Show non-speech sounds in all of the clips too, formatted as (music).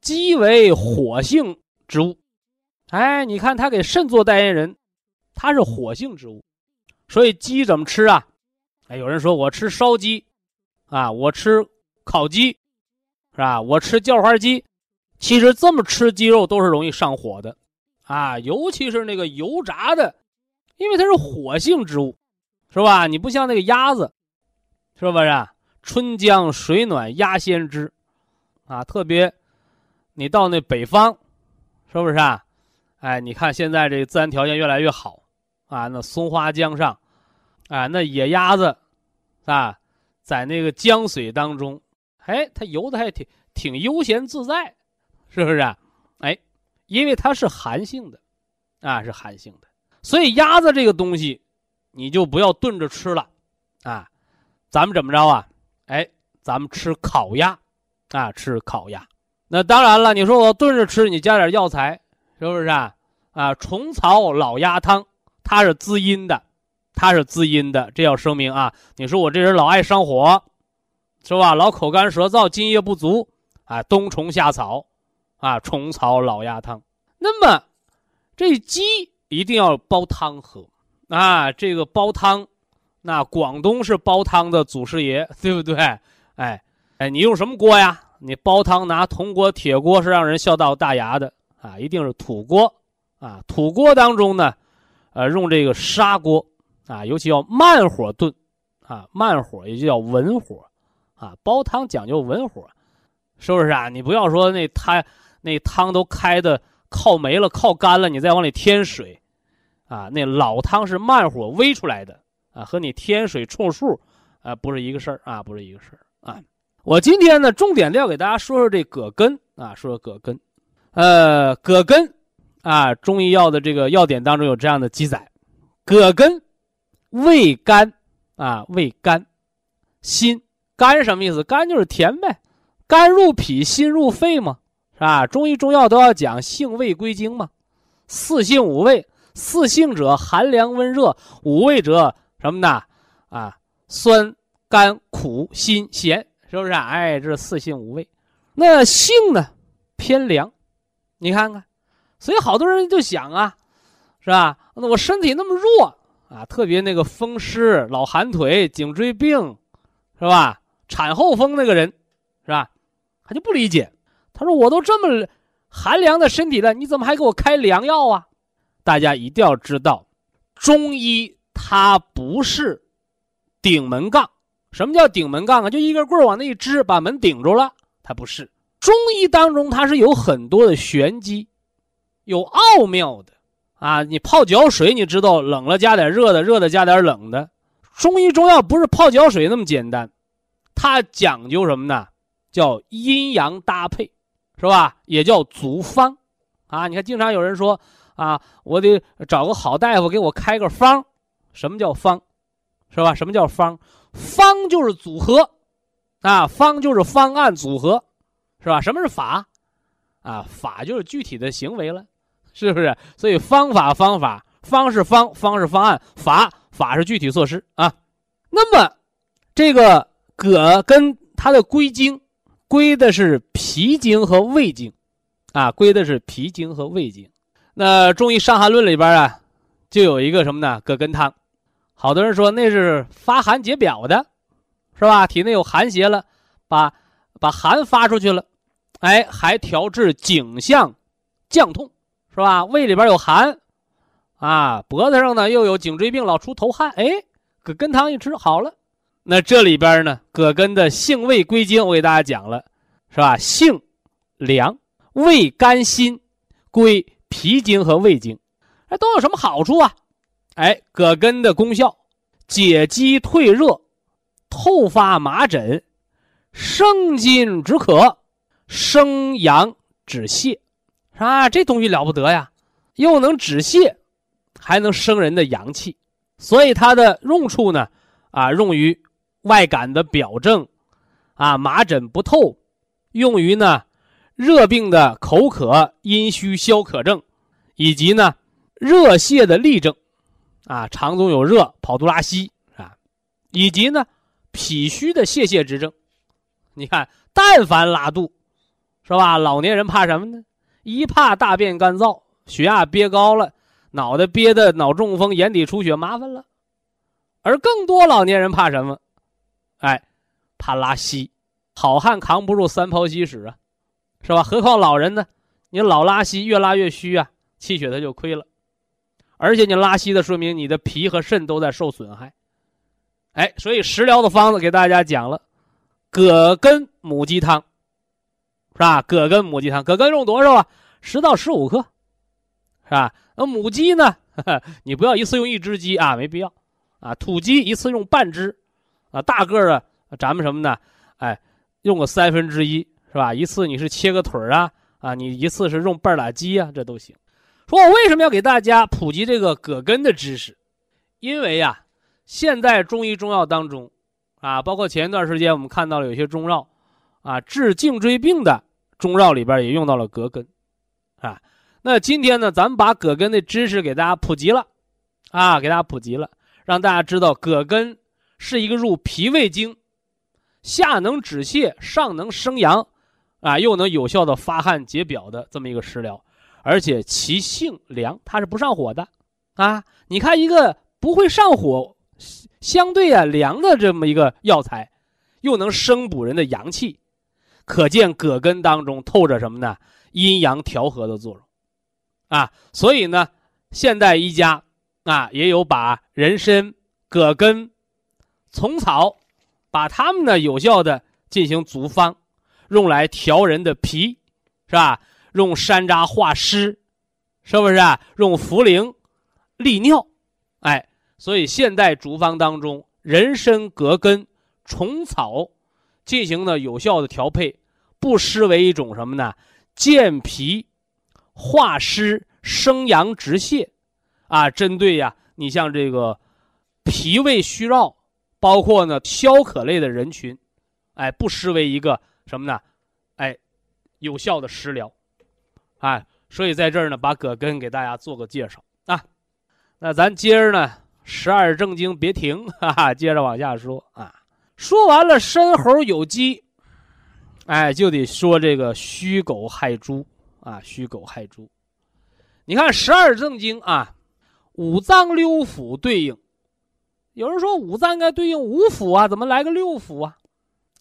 鸡为火性之物，哎，你看他给肾做代言人，它是火性之物，所以鸡怎么吃啊？哎，有人说我吃烧鸡，啊，我吃烤鸡，是吧？我吃叫花鸡，其实这么吃鸡肉都是容易上火的，啊，尤其是那个油炸的，因为它是火性之物，是吧？你不像那个鸭子，是不是？春江水暖鸭先知，啊，特别。你到那北方，是不是啊？哎，你看现在这个自然条件越来越好，啊，那松花江上，啊，那野鸭子，啊，在那个江水当中，哎，它游的还挺挺悠闲自在，是不是？啊哎，因为它是寒性的，啊，是寒性的，所以鸭子这个东西，你就不要炖着吃了，啊，咱们怎么着啊？哎，咱们吃烤鸭，啊，吃烤鸭。那当然了，你说我炖着吃，你加点药材，是不是啊？啊，虫草老鸭汤，它是滋阴的，它是滋阴的，这要声明啊。你说我这人老爱上火，是吧？老口干舌燥，津液不足，啊，冬虫夏草，啊，虫草老鸭汤。那么，这鸡一定要煲汤喝，啊，这个煲汤，那广东是煲汤的祖师爷，对不对？哎，哎，你用什么锅呀？你煲汤拿铜锅、铁锅是让人笑到大牙的啊！一定是土锅啊！土锅当中呢，呃，用这个砂锅啊，尤其要慢火炖啊，慢火也就叫文火啊。煲汤讲究文火，是不是啊？你不要说那汤那汤都开的靠没了、靠干了，你再往里添水啊。那老汤是慢火煨出来的啊，和你添水冲数啊不是一个事儿啊，不是一个事儿啊。我今天呢，重点要给大家说说这葛根啊，说说葛根，呃，葛根啊，中医药的这个要点当中有这样的记载：葛根味甘啊，味甘，辛甘什么意思？甘就是甜呗，甘入脾，辛入肺嘛，是吧？中医中药都要讲性味归经嘛，四性五味，四性者寒凉温热，五味者什么呢？啊，酸甘苦辛咸。是不是？哎，这是四性五味，那性呢偏凉，你看看，所以好多人就想啊，是吧？那我身体那么弱啊，特别那个风湿、老寒腿、颈椎病，是吧？产后风那个人，是吧？他就不理解，他说我都这么寒凉的身体了，你怎么还给我开凉药啊？大家一定要知道，中医它不是顶门杠。什么叫顶门杠啊？就一根棍往那一支，把门顶住了。它不是中医当中，它是有很多的玄机，有奥妙的啊！你泡脚水，你知道冷了加点热的，热的加点冷的。中医中药不是泡脚水那么简单，它讲究什么呢？叫阴阳搭配，是吧？也叫足方啊！你看，经常有人说啊，我得找个好大夫给我开个方。什么叫方？是吧？什么叫方？方就是组合，啊，方就是方案组合，是吧？什么是法？啊，法就是具体的行为了，是不是？所以方法方法，方是方，方是方案，法法是具体措施啊。那么，这个葛根它的归经，归的是脾经和胃经，啊，归的是脾经和胃经。那中医伤寒论里边啊，就有一个什么呢？葛根汤。好多人说那是发寒解表的，是吧？体内有寒邪了，把把寒发出去了，哎，还调治颈项降痛，是吧？胃里边有寒，啊，脖子上呢又有颈椎病，老出头汗，哎，葛根汤一吃好了。那这里边呢，葛根的性味归经，我给大家讲了，是吧？性凉，味甘辛，归脾经和胃经，哎，都有什么好处啊？哎，葛根的功效，解肌退热，透发麻疹，生津止渴。生阳止泻，啊，这东西了不得呀，又能止泻，还能生人的阳气，所以它的用处呢，啊，用于外感的表症，啊，麻疹不透，用于呢热病的口渴、阴虚消渴症，以及呢热泻的痢症，啊，肠中有热、跑肚拉稀啊，以及呢脾虚的泄泻之症，你看，但凡拉肚。是吧？老年人怕什么呢？一怕大便干燥，血压憋高了，脑袋憋的脑中风、眼底出血，麻烦了。而更多老年人怕什么？哎，怕拉稀。好汉扛不住三泡稀屎啊，是吧？何况老人呢？你老拉稀，越拉越虚啊，气血它就亏了。而且你拉稀的，说明你的脾和肾都在受损害。哎，所以食疗的方子给大家讲了，葛根母鸡汤。是吧？葛根母鸡汤，葛根用多少啊？十到十五克，是吧？那母鸡呢？(laughs) 你不要一次用一只鸡啊，没必要啊。土鸡一次用半只，啊，大个儿的咱们什么呢？哎，用个三分之一，是吧？一次你是切个腿儿啊，啊，你一次是用半拉鸡啊，这都行。说我为什么要给大家普及这个葛根的知识？因为呀，现在中医中药当中，啊，包括前一段时间我们看到了有些中药。啊，治颈椎病的中药里边也用到了葛根，啊，那今天呢，咱们把葛根的知识给大家普及了，啊，给大家普及了，让大家知道葛根是一个入脾胃经，下能止泻，上能生阳，啊，又能有效的发汗解表的这么一个食疗，而且其性凉，它是不上火的，啊，你看一个不会上火，相对啊凉的这么一个药材，又能生补人的阳气。可见葛根当中透着什么呢？阴阳调和的作用，啊，所以呢，现代医家啊也有把人参、葛根、虫草，把它们呢有效的进行组方，用来调人的脾，是吧？用山楂化湿，是不是啊？用茯苓利尿，哎，所以现代竹方当中，人参、葛根、虫草进行呢有效的调配。不失为一种什么呢？健脾、化湿、生阳、止泻，啊，针对呀，你像这个脾胃虚弱，包括呢消渴类的人群，哎，不失为一个什么呢？哎，有效的食疗，哎，所以在这儿呢，把葛根给大家做个介绍啊。那咱接着呢，十二正经别停，哈哈，接着往下说啊。说完了申猴有鸡。哎，就得说这个戌狗害猪啊，戌狗害猪。你看十二正经啊，五脏六腑对应。有人说五脏应该对应五腑啊，怎么来个六腑啊？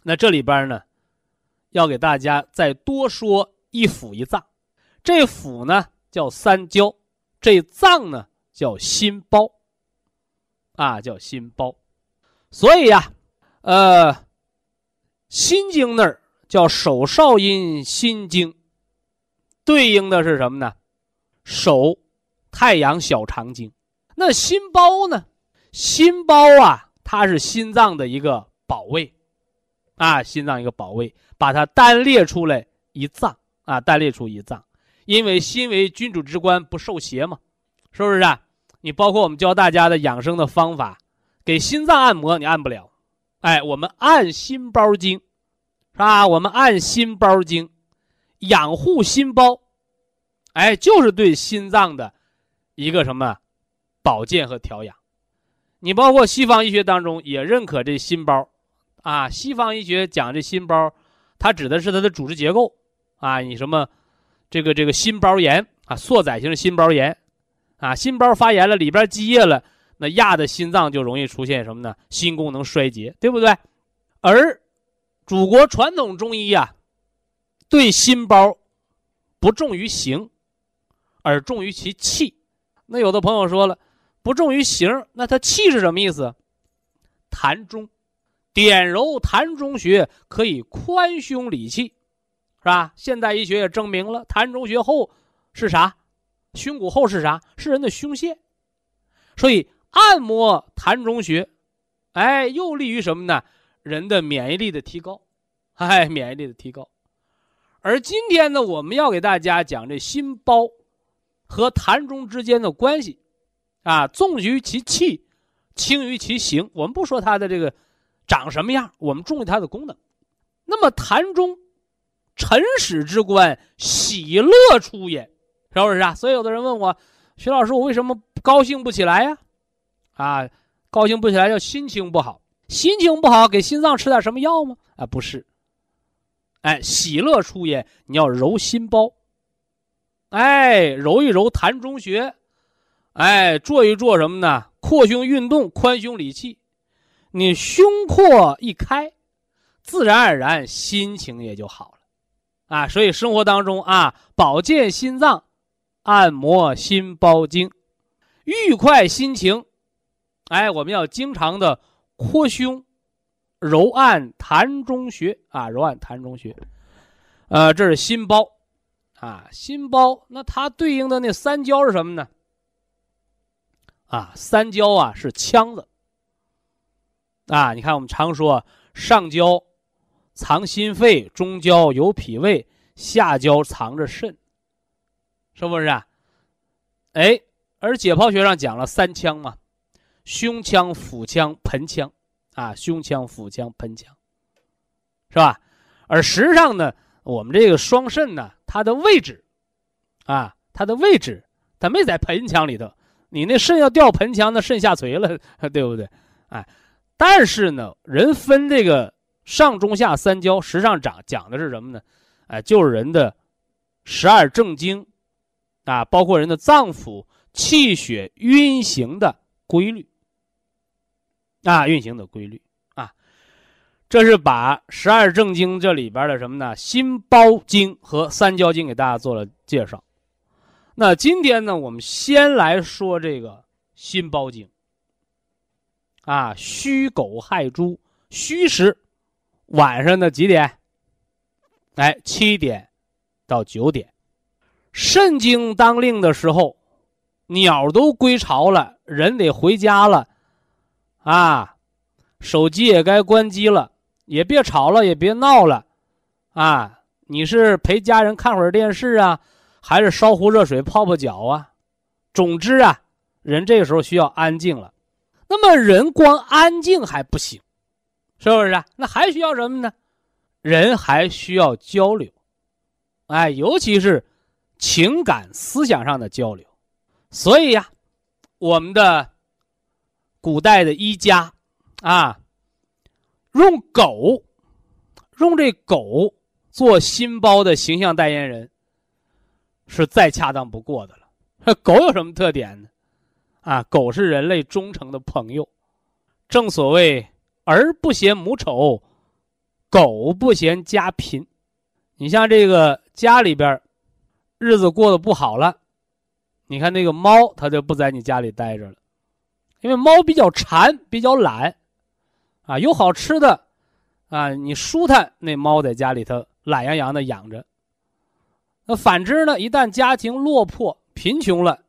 那这里边呢，要给大家再多说一腑一脏。这腑呢叫三焦，这脏呢叫心包。啊，叫心包。所以呀，呃，心经那儿。叫手少阴心经，对应的是什么呢？手太阳小肠经。那心包呢？心包啊，它是心脏的一个保卫，啊，心脏一个保卫，把它单列出来一脏啊，单列出一脏，因为心为君主之官，不受邪嘛，是不是啊？你包括我们教大家的养生的方法，给心脏按摩，你按不了，哎，我们按心包经。是吧，我们按心包经，养护心包，哎，就是对心脏的一个什么保健和调养。你包括西方医学当中也认可这心包，啊，西方医学讲这心包，它指的是它的组织结构啊，你什么这个这个心包炎啊，缩窄型的心包炎啊，心包发炎了，里边积液了，那压的心脏就容易出现什么呢？心功能衰竭，对不对？而祖国传统中医啊，对心包不重于形，而重于其气。那有的朋友说了，不重于形，那它气是什么意思？痰中，点揉痰中穴可以宽胸理气，是吧？现代医学也证明了，膻中穴后是啥？胸骨后是啥？是人的胸腺。所以按摩膻中穴，哎，又利于什么呢？人的免疫力的提高，哎，免疫力的提高。而今天呢，我们要给大家讲这心包和痰中之间的关系，啊，重于其气，轻于其形。我们不说它的这个长什么样，我们重于它的功能。那么痰中，尘始之官，喜乐出也，是不是啊？所以有的人问我，徐老师，我为什么高兴不起来呀？啊，高兴不起来叫心情不好，心情不好给心脏吃点什么药吗？啊，不是。哎，喜乐出也，你要揉心包。哎，揉一揉膻中穴，哎，做一做什么呢？扩胸运动，宽胸理气。你胸廓一开，自然而然心情也就好了。啊，所以生活当中啊，保健心脏，按摩心包经，愉快心情。哎，我们要经常的扩胸。揉按膻中穴啊，揉按膻中穴，呃，这是心包，啊，心包，那它对应的那三焦是什么呢？啊，三焦啊是腔子，啊，你看我们常说上焦藏心肺，中焦有脾胃，下焦藏着肾，是不是啊？哎，而解剖学上讲了三腔嘛，胸腔、腹腔、盆腔。啊，胸腔、腹腔、盆腔，是吧？而实际上呢，我们这个双肾呢，它的位置，啊，它的位置，它没在盆腔里头。你那肾要掉盆腔，那肾下垂了，(laughs) 对不对？哎，但是呢，人分这个上中下三焦，实上讲讲的是什么呢？哎，就是人的十二正经，啊，包括人的脏腑、气血运行的规律。啊，运行的规律啊，这是把十二正经这里边的什么呢？心包经和三焦经给大家做了介绍。那今天呢，我们先来说这个心包经。啊，戌狗亥猪，戌时晚上的几点？哎，七点到九点。肾经当令的时候，鸟都归巢了，人得回家了。啊，手机也该关机了，也别吵了，也别闹了，啊，你是陪家人看会儿电视啊，还是烧壶热水泡泡脚啊？总之啊，人这个时候需要安静了。那么人光安静还不行，是不是啊？那还需要什么呢？人还需要交流，哎，尤其是情感、思想上的交流。所以呀，我们的。古代的医家，啊，用狗，用这狗做心包的形象代言人，是再恰当不过的了。狗有什么特点呢？啊，狗是人类忠诚的朋友。正所谓儿不嫌母丑，狗不嫌家贫。你像这个家里边，日子过得不好了，你看那个猫，它就不在你家里待着了。因为猫比较馋，比较懒，啊，有好吃的，啊，你舒坦，那猫在家里头懒洋洋的养着。那反之呢，一旦家庭落魄、贫穷了，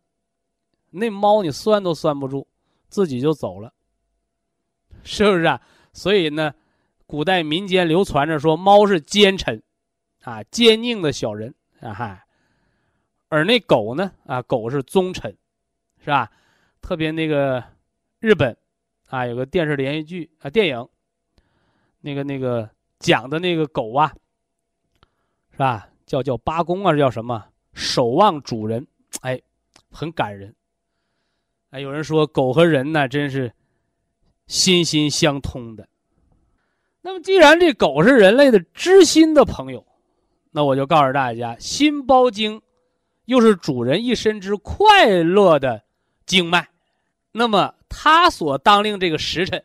那猫你拴都拴不住，自己就走了，是不是啊？所以呢，古代民间流传着说，猫是奸臣，啊，奸佞的小人啊，哈。而那狗呢，啊，狗是忠臣，是吧？特别那个。日本，啊，有个电视连续剧啊，电影，那个那个讲的那个狗啊，是吧？叫叫八公啊，叫什么？守望主人，哎，很感人。哎，有人说狗和人呢，真是心心相通的。那么，既然这狗是人类的知心的朋友，那我就告诉大家，心包经又是主人一生之快乐的经脉。那么他所当令这个时辰，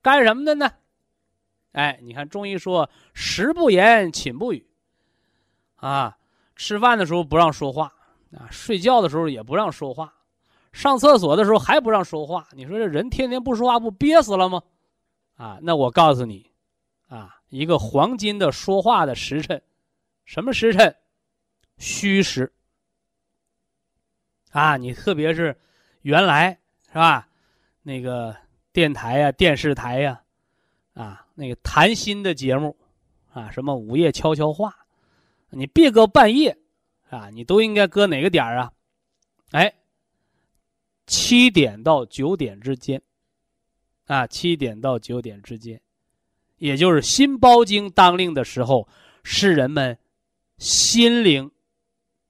干什么的呢？哎，你看中医说“食不言，寝不语”，啊，吃饭的时候不让说话啊，睡觉的时候也不让说话，上厕所的时候还不让说话。你说这人天天不说话，不憋死了吗？啊，那我告诉你，啊，一个黄金的说话的时辰，什么时辰？虚时。啊，你特别是原来是吧？那个电台呀、电视台呀，啊，那个谈心的节目，啊，什么午夜悄悄话，你别搁半夜，啊，你都应该搁哪个点啊？哎，七点到九点之间，啊，七点到九点之间，也就是心包经当令的时候，是人们心灵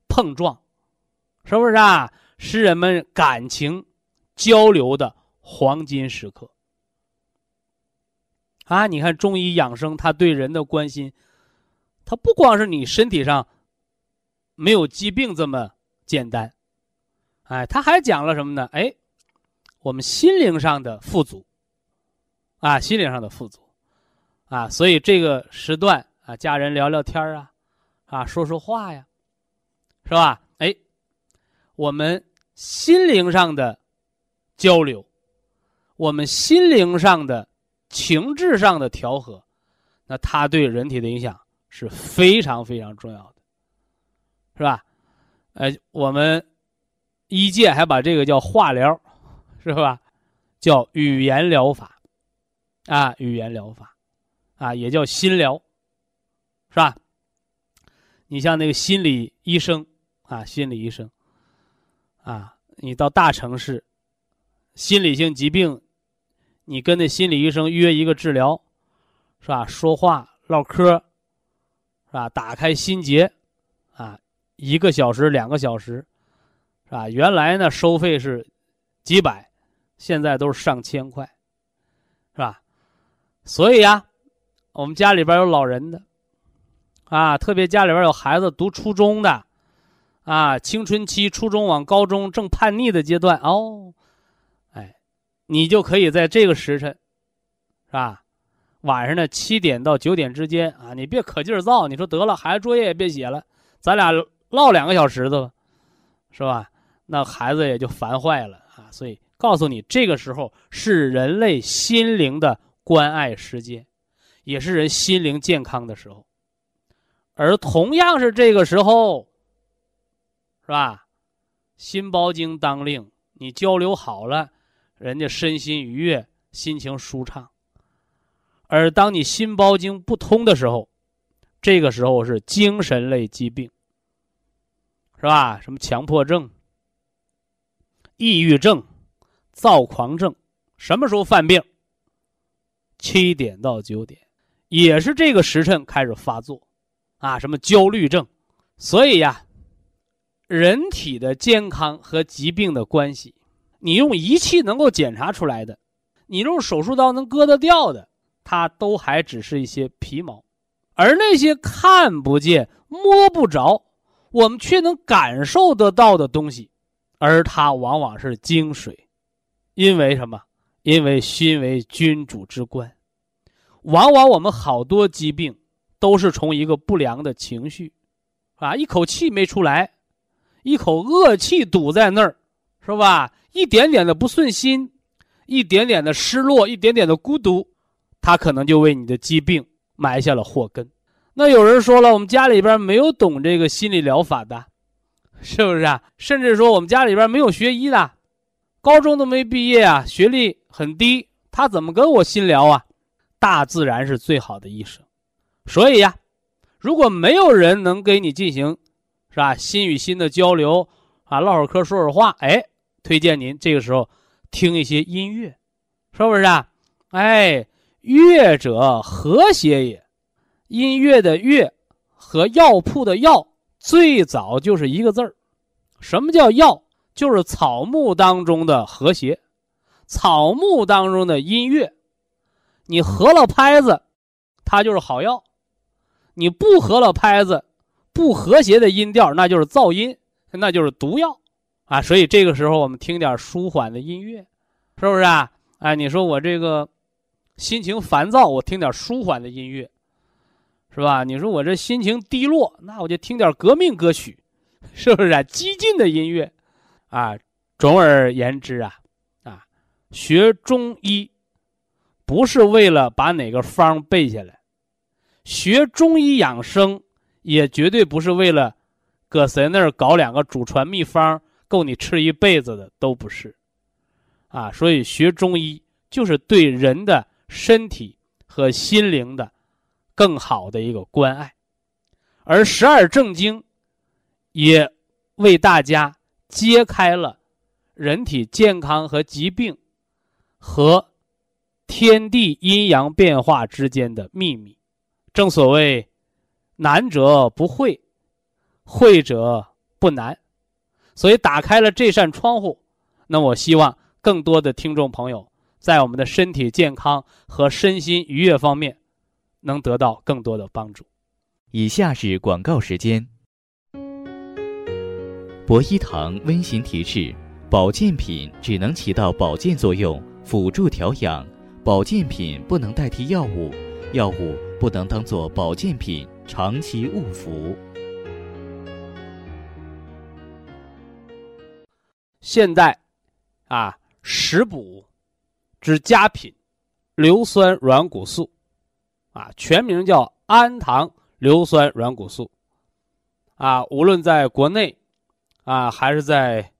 碰撞。是不是啊？是人们感情交流的黄金时刻啊！你看中医养生，他对人的关心，他不光是你身体上没有疾病这么简单，哎，他还讲了什么呢？哎，我们心灵上的富足啊，心灵上的富足啊，所以这个时段啊，家人聊聊天啊，啊，说说话呀，是吧？哎我们心灵上的交流，我们心灵上的情志上的调和，那它对人体的影响是非常非常重要的，是吧？哎，我们医界还把这个叫化疗，是吧？叫语言疗法，啊，语言疗法，啊，也叫心疗，是吧？你像那个心理医生啊，心理医生。啊，你到大城市，心理性疾病，你跟那心理医生约一个治疗，是吧？说话唠嗑，是吧？打开心结，啊，一个小时、两个小时，是吧？原来呢收费是几百，现在都是上千块，是吧？所以呀，我们家里边有老人的，啊，特别家里边有孩子读初中的。啊，青春期、初中往高中正叛逆的阶段哦，哎，你就可以在这个时辰，是吧？晚上的七点到九点之间啊，你别可劲儿造，你说得了，孩子作业也别写了，咱俩唠两个小时的吧，是吧？那孩子也就烦坏了啊。所以告诉你，这个时候是人类心灵的关爱时间，也是人心灵健康的时候，而同样是这个时候。是吧？心包经当令，你交流好了，人家身心愉悦，心情舒畅。而当你心包经不通的时候，这个时候是精神类疾病，是吧？什么强迫症、抑郁症、躁狂症，什么时候犯病？七点到九点，也是这个时辰开始发作，啊，什么焦虑症？所以呀。人体的健康和疾病的关系，你用仪器能够检查出来的，你用手术刀能割得掉的，它都还只是一些皮毛，而那些看不见、摸不着，我们却能感受得到的东西，而它往往是精髓。因为什么？因为心为君主之官，往往我们好多疾病都是从一个不良的情绪，啊，一口气没出来。一口恶气堵在那儿，是吧？一点点的不顺心，一点点的失落，一点点的孤独，他可能就为你的疾病埋下了祸根。那有人说了，我们家里边没有懂这个心理疗法的，是不是啊？甚至说我们家里边没有学医的，高中都没毕业啊，学历很低，他怎么跟我心聊啊？大自然是最好的医生，所以呀，如果没有人能给你进行。是吧？心与心的交流，啊，唠会儿嗑，说会话，哎，推荐您这个时候听一些音乐，是不是啊？哎，乐者和谐也。音乐的乐和药铺的药最早就是一个字儿。什么叫药？就是草木当中的和谐，草木当中的音乐。你合了拍子，它就是好药；你不合了拍子。不和谐的音调，那就是噪音，那就是毒药，啊！所以这个时候我们听点舒缓的音乐，是不是啊？哎，你说我这个心情烦躁，我听点舒缓的音乐，是吧？你说我这心情低落，那我就听点革命歌曲，是不是啊？激进的音乐，啊，总而言之啊，啊，学中医不是为了把哪个方背下来，学中医养生也绝对不是为了搁谁那儿搞两个祖传秘方够你吃一辈子的，都不是，啊，所以学中医就是对人的身体和心灵的。更好的一个关爱，而十二正经也为大家揭开了人体健康和疾病和天地阴阳变化之间的秘密。正所谓难者不会，会者不难，所以打开了这扇窗户，那我希望更多的听众朋友在我们的身体健康和身心愉悦方面。能得到更多的帮助。以下是广告时间。博一堂温馨提示：保健品只能起到保健作用，辅助调养；保健品不能代替药物，药物不能当做保健品长期误服。现代，啊，食补之佳品，硫酸软骨素。啊，全名叫氨糖硫酸软骨素。啊，无论在国内，啊，还是在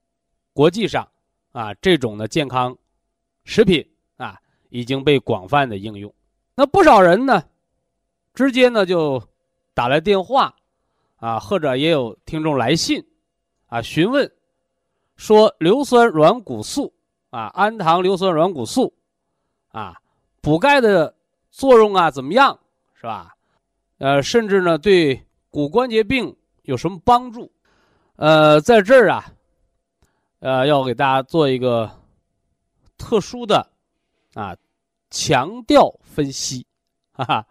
国际上，啊，这种的健康食品啊，已经被广泛的应用。那不少人呢，直接呢就打来电话，啊，或者也有听众来信，啊，询问说硫酸软骨素啊，氨糖硫酸软骨素，啊，补钙的。作用啊，怎么样，是吧？呃，甚至呢，对骨关节病有什么帮助？呃，在这儿啊，呃，要给大家做一个特殊的啊强调分析，哈哈，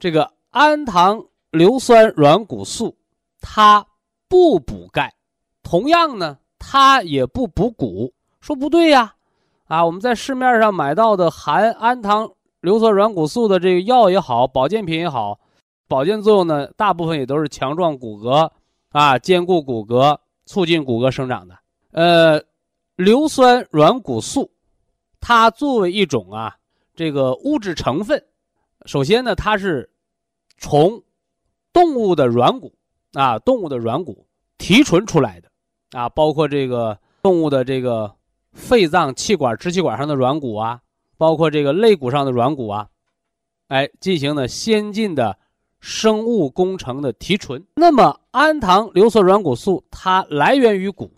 这个氨糖硫酸软骨素它不补钙，同样呢，它也不补骨。说不对呀，啊，我们在市面上买到的含氨糖。硫酸软骨素的这个药也好，保健品也好，保健作用呢，大部分也都是强壮骨骼啊，坚固骨骼，促进骨骼生长的。呃，硫酸软骨素，它作为一种啊这个物质成分，首先呢，它是从动物的软骨啊，动物的软骨提纯出来的啊，包括这个动物的这个肺脏、气管、支气管上的软骨啊。包括这个肋骨上的软骨啊，哎，进行了先进的生物工程的提纯。那么，氨糖硫酸软骨素它来源于骨，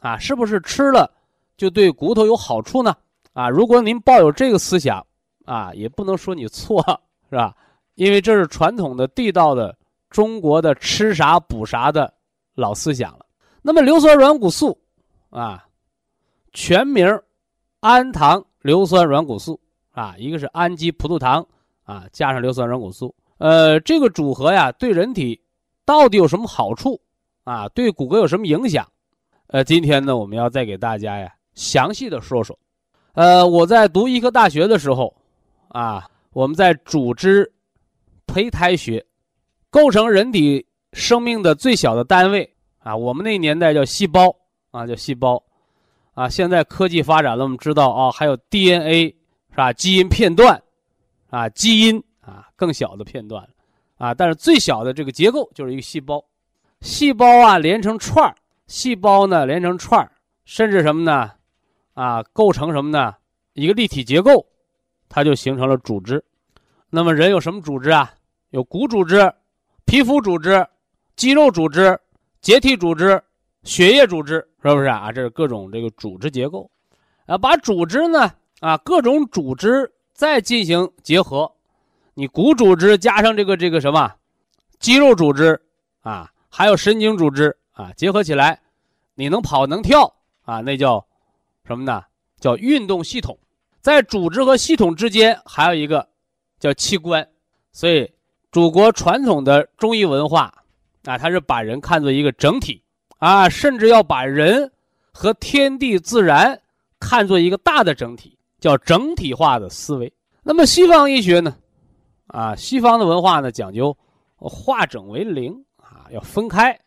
啊，是不是吃了就对骨头有好处呢？啊，如果您抱有这个思想，啊，也不能说你错，是吧？因为这是传统的地道的中国的吃啥补啥的老思想了。那么，硫酸软骨素，啊，全名氨糖。硫酸软骨素啊，一个是氨基葡萄糖啊，加上硫酸软骨素，呃，这个组合呀，对人体到底有什么好处啊？对骨骼有什么影响？呃，今天呢，我们要再给大家呀详细的说说。呃，我在读医科大学的时候啊，我们在组织胚胎学，构成人体生命的最小的单位啊，我们那年代叫细胞啊，叫细胞。啊，现在科技发展了，我们知道啊，还有 DNA 是吧？基因片段，啊，基因啊，更小的片段，啊，但是最小的这个结构就是一个细胞，细胞啊连成串儿，细胞呢连成串儿，甚至什么呢？啊，构成什么呢？一个立体结构，它就形成了组织。那么人有什么组织啊？有骨组织、皮肤组织、肌肉组织、结缔组织。血液组织是不是啊？这是各种这个组织结构，啊，把组织呢啊各种组织再进行结合，你骨组织加上这个这个什么肌肉组织啊，还有神经组织啊，结合起来，你能跑能跳啊，那叫什么呢？叫运动系统。在组织和系统之间还有一个叫器官，所以祖国传统的中医文化啊，它是把人看作一个整体。啊，甚至要把人和天地自然看作一个大的整体，叫整体化的思维。那么西方医学呢？啊，西方的文化呢讲究化整为零啊，要分开，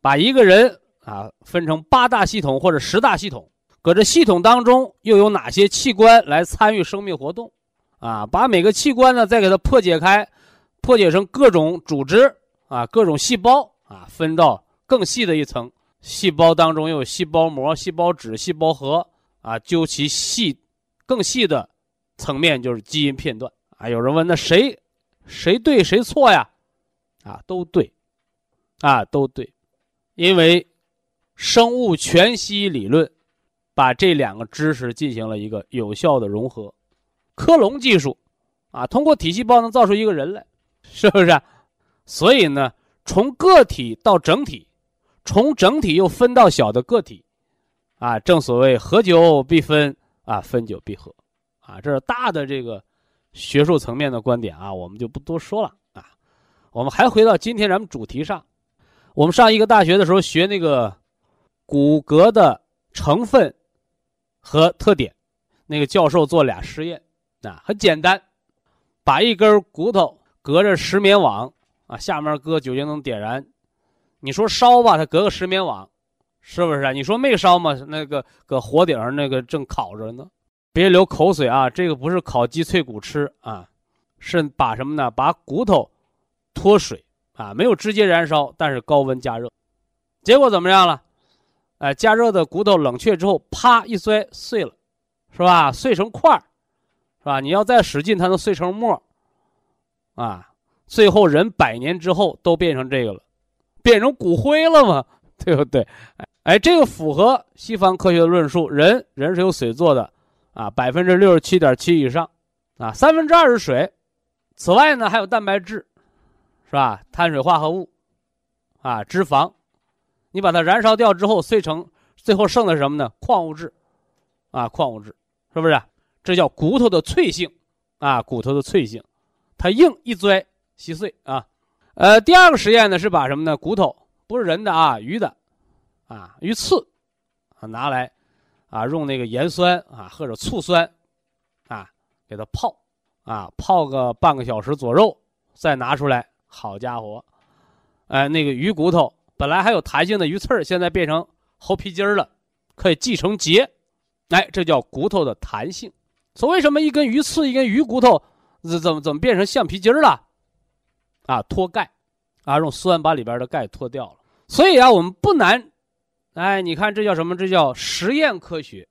把一个人啊分成八大系统或者十大系统，搁这系统当中又有哪些器官来参与生命活动？啊，把每个器官呢再给它破解开，破解成各种组织啊，各种细胞啊，分到更细的一层。细胞当中又有细胞膜、细胞质、细胞核啊，究其细、更细的层面就是基因片段啊。有人问，那谁谁对谁错呀？啊，都对，啊，都对，因为生物全息理论把这两个知识进行了一个有效的融合。克隆技术，啊，通过体细胞能造出一个人来，是不是？所以呢，从个体到整体，从整体又分到小的个体，啊，正所谓合久必分，啊，分久必合，啊，这是大的这个学术层面的观点啊，我们就不多说了啊。我们还回到今天咱们主题上，我们上一个大学的时候学那个骨骼的成分和特点，那个教授做俩实验。啊，很简单，把一根骨头隔着石棉网啊，下面搁酒精灯点燃，你说烧吧，它隔个石棉网，是不是啊？你说没烧吗？那个搁火顶上那个正烤着呢，别流口水啊！这个不是烤鸡脆骨吃啊，是把什么呢？把骨头脱水啊，没有直接燃烧，但是高温加热，结果怎么样了？哎，加热的骨头冷却之后，啪一摔碎了，是吧？碎成块儿。是吧？你要再使劲，它能碎成沫啊！最后人百年之后都变成这个了，变成骨灰了嘛？(laughs) 对不对？哎，这个符合西方科学的论述。人人是由水做的啊，百分之六十七点七以上啊，三分之二是水。此外呢，还有蛋白质，是吧？碳水化合物啊，脂肪，你把它燃烧掉之后，碎成最后剩的是什么呢？矿物质啊，矿物质，是不是？这叫骨头的脆性，啊，骨头的脆性，它硬一拽稀碎啊。呃，第二个实验呢是把什么呢？骨头不是人的啊，鱼的，啊，鱼刺，啊，拿来，啊，用那个盐酸啊或者醋酸，啊，给它泡，啊，泡个半个小时左右，再拿出来，好家伙，哎，那个鱼骨头本来还有弹性的鱼刺儿，现在变成猴皮筋儿了，可以系成结，哎，这叫骨头的弹性。说为什么一根鱼刺、一根鱼骨头，怎怎么怎么变成橡皮筋了？啊，脱钙，啊，用酸把里边的钙脱掉了。所以啊，我们不难，哎，你看这叫什么？这叫实验科学，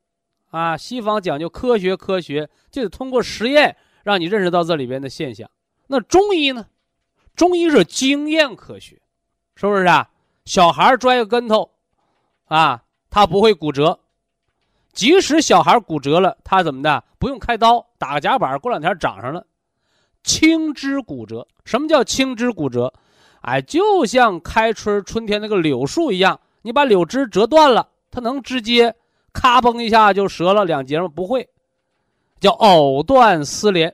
啊，西方讲究科学，科学就得通过实验让你认识到这里边的现象。那中医呢？中医是经验科学，是不是啊？小孩摔个跟头，啊，他不会骨折。即使小孩骨折了，他怎么的？不用开刀，打个夹板，过两天长上了。轻枝骨折，什么叫青枝骨折？哎，就像开春春天那个柳树一样，你把柳枝折断了，它能直接咔嘣一下就折了两截吗？不会，叫藕断丝连。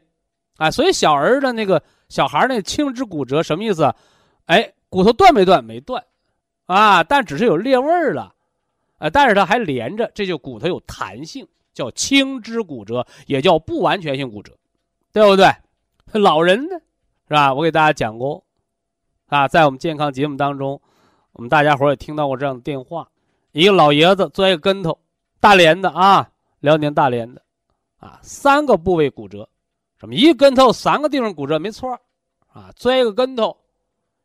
哎，所以小儿的那个小孩那青枝骨折什么意思？哎，骨头断没断？没断，啊，但只是有裂纹了。呃，但是它还连着，这就骨头有弹性，叫青枝骨折，也叫不完全性骨折，对不对？老人呢，是吧？我给大家讲过，啊，在我们健康节目当中，我们大家伙也听到过这样的电话：一个老爷子摔个跟头，大连的啊，辽宁大连的，啊，三个部位骨折，什么一跟头三个地方骨折，没错，啊，摔个跟头，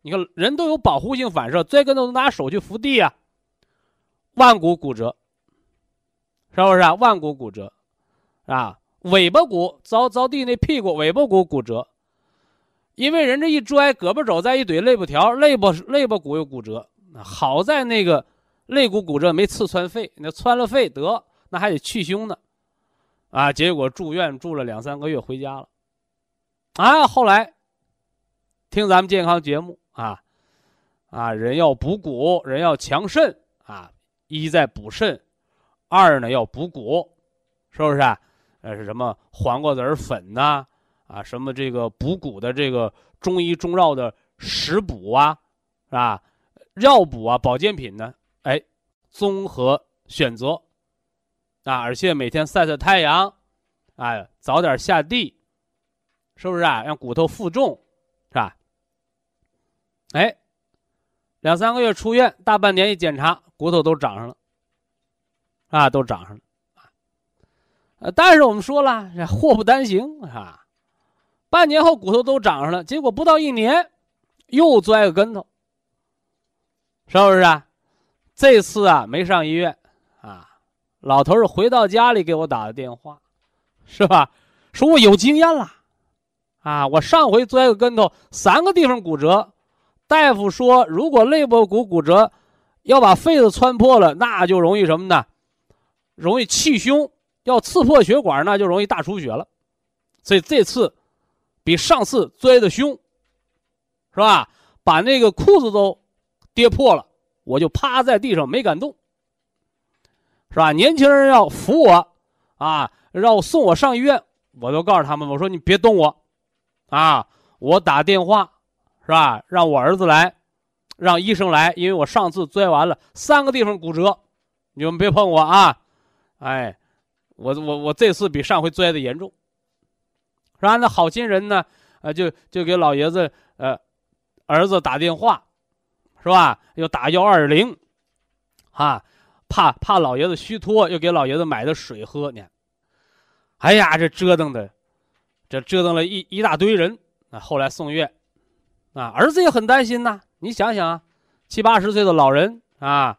你看人都有保护性反射，摔跟头拿手去扶地啊。腕骨骨折，是不是啊？腕骨骨折，啊，尾巴骨着着地那屁股尾巴骨骨折，因为人这一拽胳膊肘再一怼肋部条，肋部肋部骨又骨折。好在那个肋骨骨折没刺穿肺，那穿了肺得那还得去胸呢，啊，结果住院住了两三个月回家了，啊，后来听咱们健康节目啊，啊，人要补骨，人要强肾啊。一在补肾，二呢要补骨，是不是啊？呃，是什么黄瓜籽粉呐？啊什么这个补骨的这个中医中药的食补啊，是吧？药补啊，保健品呢？哎，综合选择啊，而且每天晒晒太阳，哎，早点下地，是不是啊？让骨头负重，是吧？哎，两三个月出院，大半年一检查，骨头都长上了，啊，都长上了，呃，但是我们说了，祸不单行啊，半年后骨头都长上了，结果不到一年，又摔个跟头，是不是啊？这次啊，没上医院，啊，老头儿回到家里给我打的电话，是吧？说我有经验了。啊，我上回摔个跟头，三个地方骨折，大夫说如果肋部骨骨折，要把肺子穿破了，那就容易什么呢？容易气胸，要刺破血管，那就容易大出血了。所以这次比上次摔的凶，是吧？把那个裤子都跌破了，我就趴在地上没敢动，是吧？年轻人要扶我，啊，让我送我上医院，我都告诉他们，我说你别动我。啊！我打电话，是吧？让我儿子来，让医生来，因为我上次摔完了三个地方骨折，你们别碰我啊！哎，我我我这次比上回摔的严重，是吧？那好心人呢，呃，就就给老爷子呃儿子打电话，是吧？又打幺二零，啊，怕怕老爷子虚脱，又给老爷子买的水喝呢。哎呀，这折腾的。这折腾了一一大堆人啊，后来送院，啊，儿子也很担心呐。你想想啊，七八十岁的老人啊，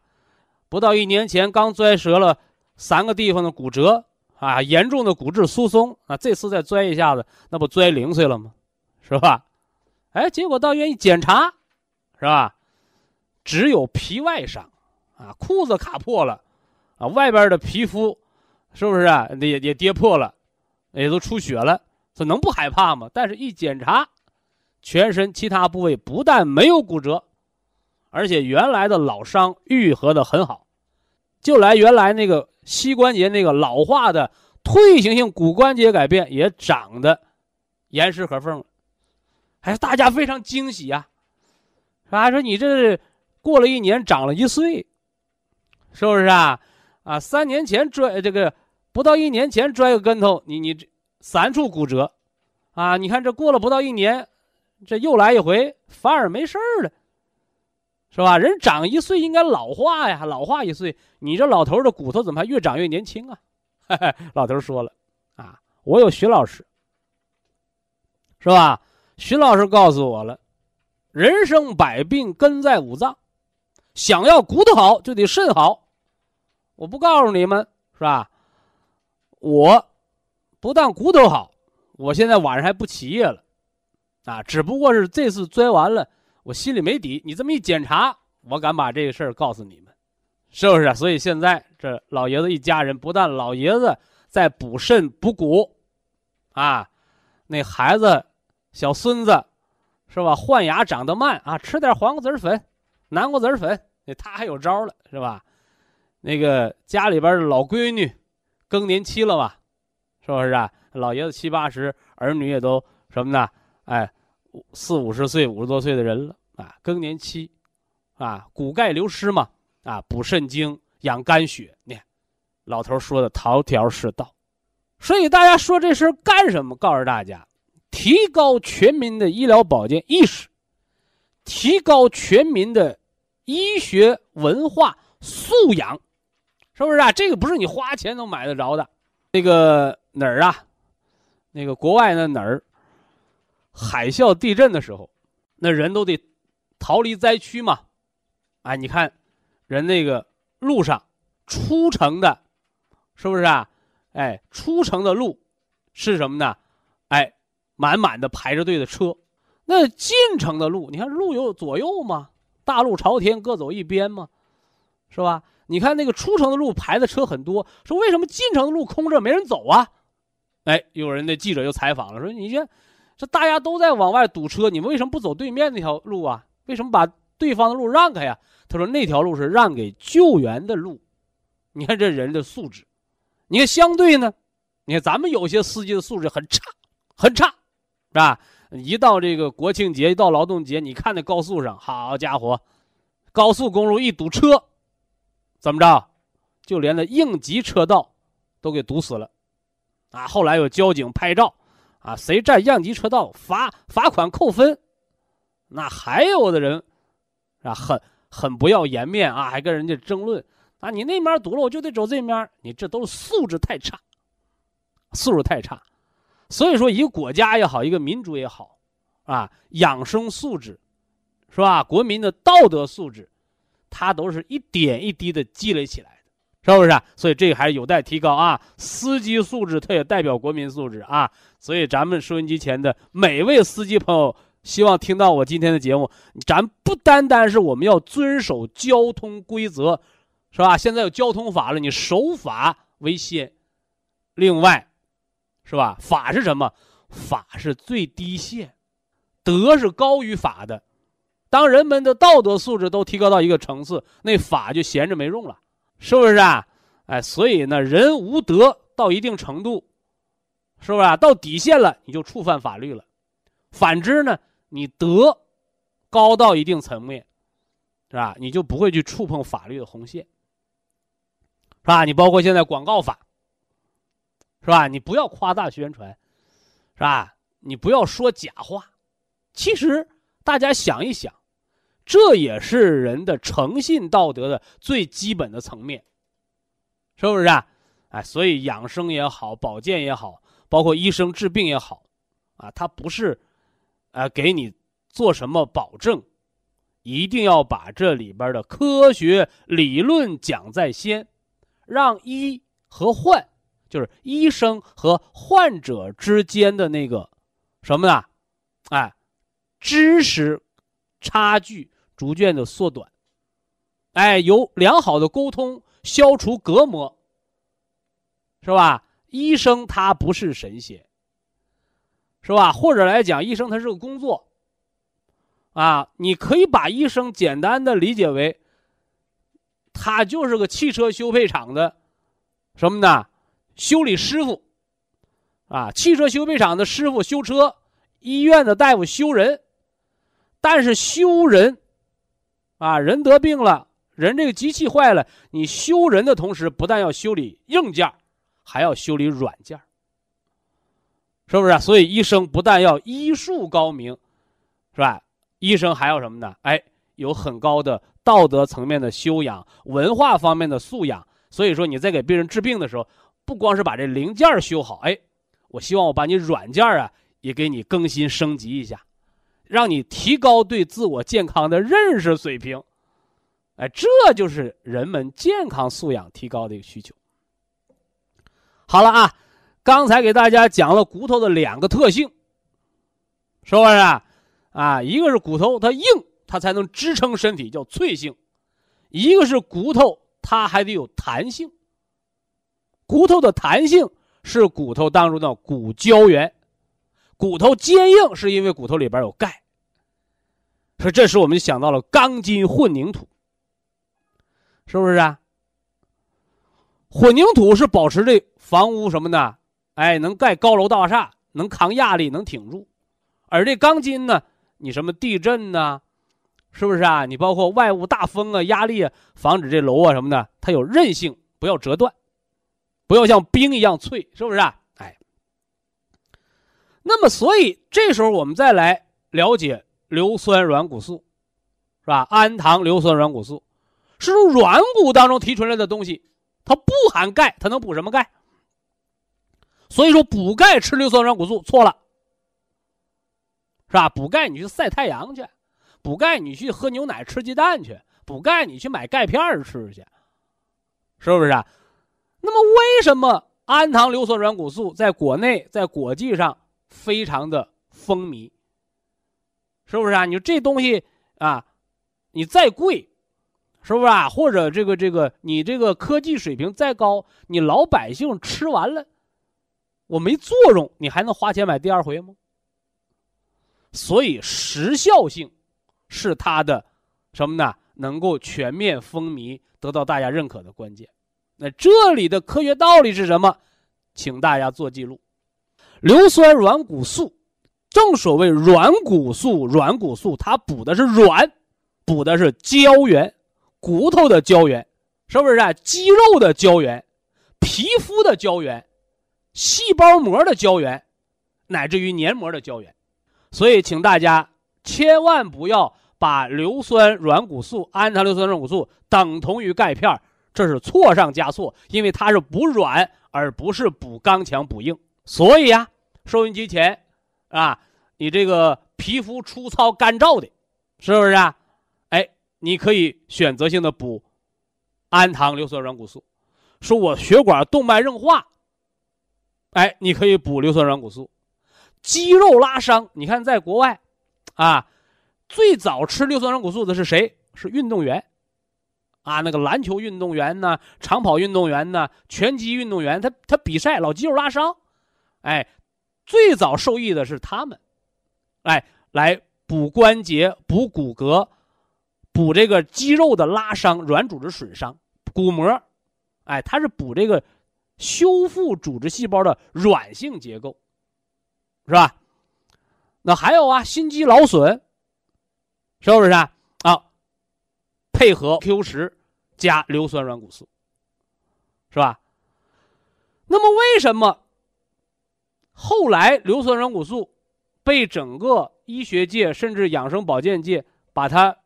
不到一年前刚摔折了三个地方的骨折啊，严重的骨质疏松啊，这次再摔一下子，那不摔零碎了吗？是吧？哎，结果到医院一检查，是吧？只有皮外伤，啊，裤子卡破了，啊，外边的皮肤是不是啊？也也跌破了，也都出血了。这能不害怕吗？但是一检查，全身其他部位不但没有骨折，而且原来的老伤愈合的很好，就来原来那个膝关节那个老化的退行性骨关节改变也长得严丝合缝了，哎，大家非常惊喜啊，是吧？说你这过了一年长了一岁，是不是啊？啊，三年前摔这个不到一年前摔个跟头，你你这。三处骨折，啊！你看这过了不到一年，这又来一回，反而没事儿了，是吧？人长一岁应该老化呀，老化一岁，你这老头的骨头怎么还越长越年轻啊？老头说了，啊，我有徐老师，是吧？徐老师告诉我了，人生百病根在五脏，想要骨头好就得肾好。我不告诉你们，是吧？我。不但骨头好，我现在晚上还不起夜了，啊，只不过是这次摔完了，我心里没底。你这么一检查，我敢把这个事儿告诉你们，是不是？所以现在这老爷子一家人，不但老爷子在补肾补骨，啊，那孩子、小孙子，是吧？换牙长得慢啊，吃点黄瓜籽粉、南瓜籽粉，那他还有招了，是吧？那个家里边的老闺女，更年期了吧？是不是啊？老爷子七八十，儿女也都什么呢？哎，四五十岁、五十多岁的人了啊，更年期，啊，骨钙流失嘛，啊，补肾精、养肝血。你看，老头说的头条是道，所以大家说这事干什么？告诉大家，提高全民的医疗保健意识，提高全民的医学文化素养，是不是啊？这个不是你花钱能买得着的，那个。哪儿啊？那个国外那哪儿？海啸、地震的时候，那人都得逃离灾区嘛。哎，你看，人那个路上出城的，是不是啊？哎，出城的路是什么呢？哎，满满的排着队的车。那进城的路，你看路有左右吗？大路朝天，各走一边吗？是吧？你看那个出城的路排的车很多，说为什么进城的路空着没人走啊？哎，有人那记者又采访了，说：“你这，这大家都在往外堵车，你们为什么不走对面那条路啊？为什么把对方的路让开呀？”他说：“那条路是让给救援的路。你看这人的素质，你看相对呢，你看咱们有些司机的素质很差，很差，是吧？一到这个国庆节，一到劳动节，你看那高速上，好家伙，高速公路一堵车，怎么着，就连那应急车道都给堵死了。”啊，后来有交警拍照，啊，谁占应急车道罚罚款扣分，那还有的人啊，很很不要颜面啊，还跟人家争论啊，你那面堵了，我就得走这面，你这都是素质太差，素质太差。所以说，一个国家也好，一个民族也好，啊，养生素质，是吧？国民的道德素质，它都是一点一滴的积累起来的，是不是？所以这个还有待提高啊。司机素质，它也代表国民素质啊。所以咱们收音机前的每位司机朋友，希望听到我今天的节目，咱不单单是我们要遵守交通规则，是吧？现在有交通法了，你守法为先。另外。是吧？法是什么？法是最低限，德是高于法的。当人们的道德素质都提高到一个层次，那法就闲着没用了，是不是啊？哎，所以呢，人无德到一定程度，是不是啊？到底线了，你就触犯法律了。反之呢，你德高到一定层面，是吧？你就不会去触碰法律的红线，是吧？你包括现在广告法。是吧？你不要夸大宣传，是吧？你不要说假话。其实大家想一想，这也是人的诚信道德的最基本的层面，是不是啊？哎，所以养生也好，保健也好，包括医生治病也好，啊，他不是，呃，给你做什么保证，一定要把这里边的科学理论讲在先，让医和患。就是医生和患者之间的那个什么呢？哎，知识差距逐渐的缩短，哎，有良好的沟通，消除隔膜，是吧？医生他不是神仙，是吧？或者来讲，医生他是个工作，啊，你可以把医生简单的理解为，他就是个汽车修配厂的什么呢？修理师傅，啊，汽车修配厂的师傅修车，医院的大夫修人，但是修人，啊，人得病了，人这个机器坏了，你修人的同时，不但要修理硬件，还要修理软件，是不是？所以医生不但要医术高明，是吧？医生还要什么呢？哎，有很高的道德层面的修养，文化方面的素养。所以说你在给病人治病的时候。不光是把这零件修好，哎，我希望我把你软件啊也给你更新升级一下，让你提高对自我健康的认识水平，哎，这就是人们健康素养提高的一个需求。好了啊，刚才给大家讲了骨头的两个特性，是不是啊？啊，一个是骨头它硬，它才能支撑身体，叫脆性；一个是骨头它还得有弹性。骨头的弹性是骨头当中的骨胶原，骨头坚硬是因为骨头里边有钙。所以这时我们就想到了钢筋混凝土，是不是啊？混凝土是保持这房屋什么的，哎，能盖高楼大厦，能扛压力，能挺住；而这钢筋呢，你什么地震呐，是不是啊？你包括外物大风啊、压力啊，防止这楼啊什么的，它有韧性，不要折断。不要像冰一样脆，是不是啊？哎，那么所以这时候我们再来了解硫酸软骨素，是吧？氨糖硫酸软骨素是从软骨当中提出来的东西，它不含钙，它能补什么钙？所以说补钙吃硫酸软骨素错了，是吧？补钙你去晒太阳去，补钙你去喝牛奶吃鸡蛋去，补钙你去买钙片吃去，是不是啊？那么，为什么氨糖硫酸软骨素在国内在国际上非常的风靡？是不是啊？你说这东西啊，你再贵，是不是啊？或者这个这个，你这个科技水平再高，你老百姓吃完了，我没作用，你还能花钱买第二回吗？所以时效性是它的什么呢？能够全面风靡，得到大家认可的关键。那这里的科学道理是什么？请大家做记录。硫酸软骨素，正所谓软骨素，软骨素它补的是软，补的是胶原，骨头的胶原，是不是啊？肌肉的胶原，皮肤的胶原，细胞膜的胶原，乃至于黏膜的胶原。所以，请大家千万不要把硫酸软骨素、氨糖硫酸软骨素等同于钙片，这是错上加错，因为它是补软而不是补刚强补硬。所以呀，收音机前啊，你这个皮肤粗糙干燥的，是不是啊？你可以选择性的补氨糖硫酸软骨素。说我血管动脉硬化，哎，你可以补硫酸软骨素。肌肉拉伤，你看在国外，啊，最早吃硫酸软骨素的是谁？是运动员，啊，那个篮球运动员呢，长跑运动员呢，拳击运动员，他他比赛老肌肉拉伤，哎，最早受益的是他们，哎，来补关节、补骨骼、补这个肌肉的拉伤、软组织损伤、骨膜。哎，它是补这个修复组织细胞的软性结构，是吧？那还有啊，心肌劳损，是不是啊？啊，配合 Q 十加硫酸软骨素，是吧？那么为什么后来硫酸软骨素被整个医学界甚至养生保健界把它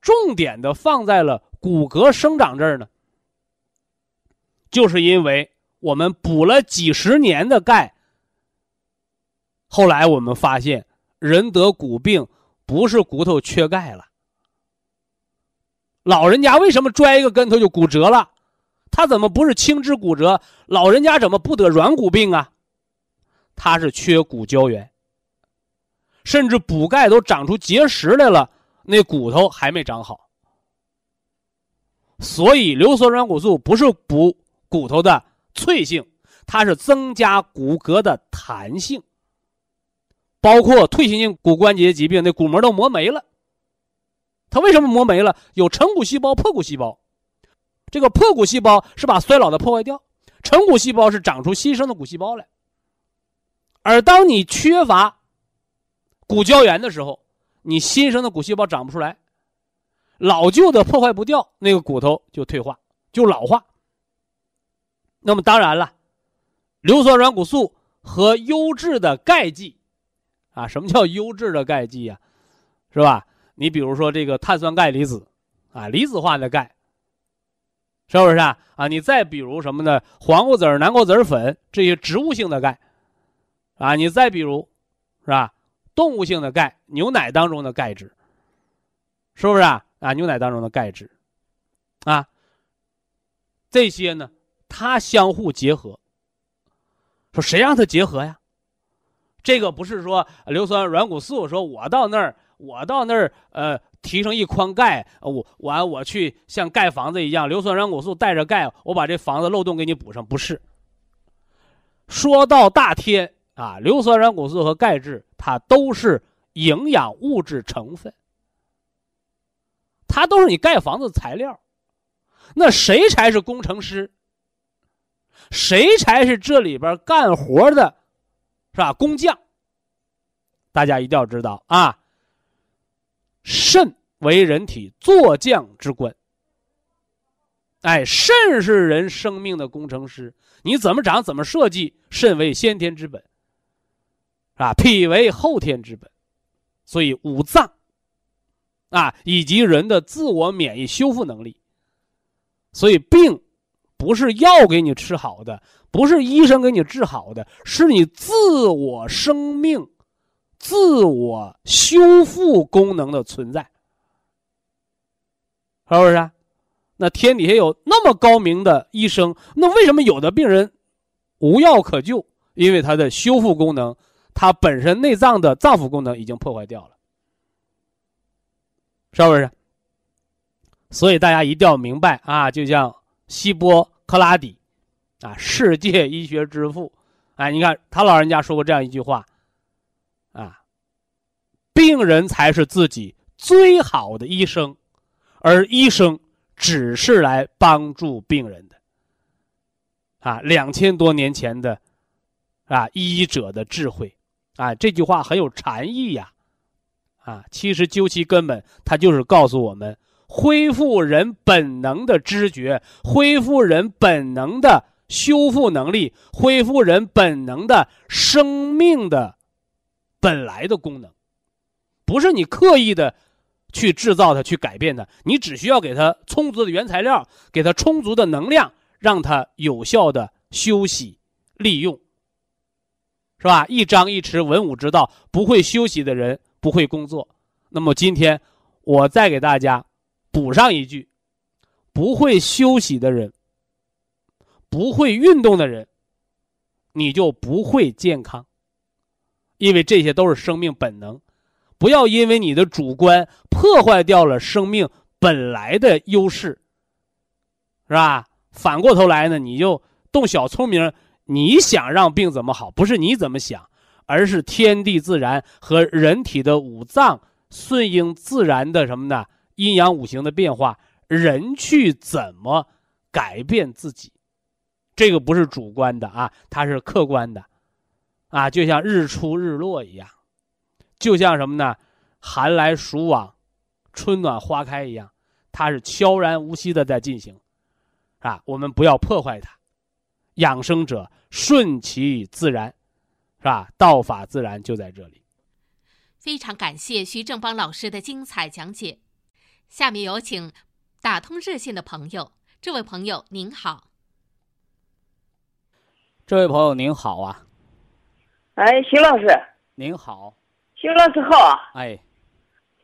重点的放在了骨骼生长这儿呢？就是因为我们补了几十年的钙，后来我们发现，人得骨病不是骨头缺钙了。老人家为什么摔一个跟头就骨折了？他怎么不是轻肢骨折？老人家怎么不得软骨病啊？他是缺骨胶原，甚至补钙都长出结石来了，那骨头还没长好。所以硫酸软骨素不是补。骨头的脆性，它是增加骨骼的弹性，包括退行性骨关节疾病，那骨膜都磨没了。它为什么磨没了？有成骨细胞、破骨细胞。这个破骨细胞是把衰老的破坏掉，成骨细胞是长出新生的骨细胞来。而当你缺乏骨胶原的时候，你新生的骨细胞长不出来，老旧的破坏不掉，那个骨头就退化，就老化。那么当然了，硫酸软骨素和优质的钙剂，啊，什么叫优质的钙剂呀？是吧？你比如说这个碳酸钙离子，啊，离子化的钙，是不是啊？啊，你再比如什么呢？黄瓜籽、南瓜籽粉这些植物性的钙，啊，你再比如，是吧？动物性的钙，牛奶当中的钙质，是不是啊？啊，牛奶当中的钙质，啊，这些呢？它相互结合，说谁让它结合呀？这个不是说硫酸软骨素，说我到那儿，我到那儿，呃，提成一筐钙，我完我去像盖房子一样，硫酸软骨素带着钙，我把这房子漏洞给你补上，不是。说到大天啊，硫酸软骨素和钙质，它都是营养物质成分，它都是你盖房子的材料，那谁才是工程师？谁才是这里边干活的，是吧？工匠。大家一定要知道啊，肾为人体做匠之官。哎，肾是人生命的工程师，你怎么长怎么设计，肾为先天之本，啊，脾为后天之本，所以五脏，啊，以及人的自我免疫修复能力，所以病。不是药给你吃好的，不是医生给你治好的，是你自我生命、自我修复功能的存在，是不是？那天底下有那么高明的医生，那为什么有的病人无药可救？因为他的修复功能，他本身内脏的脏腑功能已经破坏掉了，是不是？所以大家一定要明白啊，就像。希波克拉底，啊，世界医学之父，哎，你看他老人家说过这样一句话，啊，病人才是自己最好的医生，而医生只是来帮助病人的。啊，两千多年前的，啊，医者的智慧，啊，这句话很有禅意呀，啊，其实究其根本，它就是告诉我们。恢复人本能的知觉，恢复人本能的修复能力，恢复人本能的生命的本来的功能，不是你刻意的去制造它、去改变它，你只需要给它充足的原材料，给它充足的能量，让它有效的休息利用，是吧？一张一弛，文武之道，不会休息的人不会工作。那么今天我再给大家补上一句：不会休息的人，不会运动的人，你就不会健康。因为这些都是生命本能，不要因为你的主观破坏掉了生命本来的优势，是吧？反过头来呢，你就动小聪明，你想让病怎么好，不是你怎么想，而是天地自然和人体的五脏顺应自然的什么呢？阴阳五行的变化，人去怎么改变自己？这个不是主观的啊，它是客观的。啊，就像日出日落一样，就像什么呢？寒来暑往，春暖花开一样，它是悄然无息的在进行，啊，我们不要破坏它。养生者顺其自然，是吧？道法自然就在这里。非常感谢徐正邦老师的精彩讲解。下面有请打通热线的朋友，这位朋友您好。这位朋友您好啊。哎，徐老师，您好，徐老师好。哎，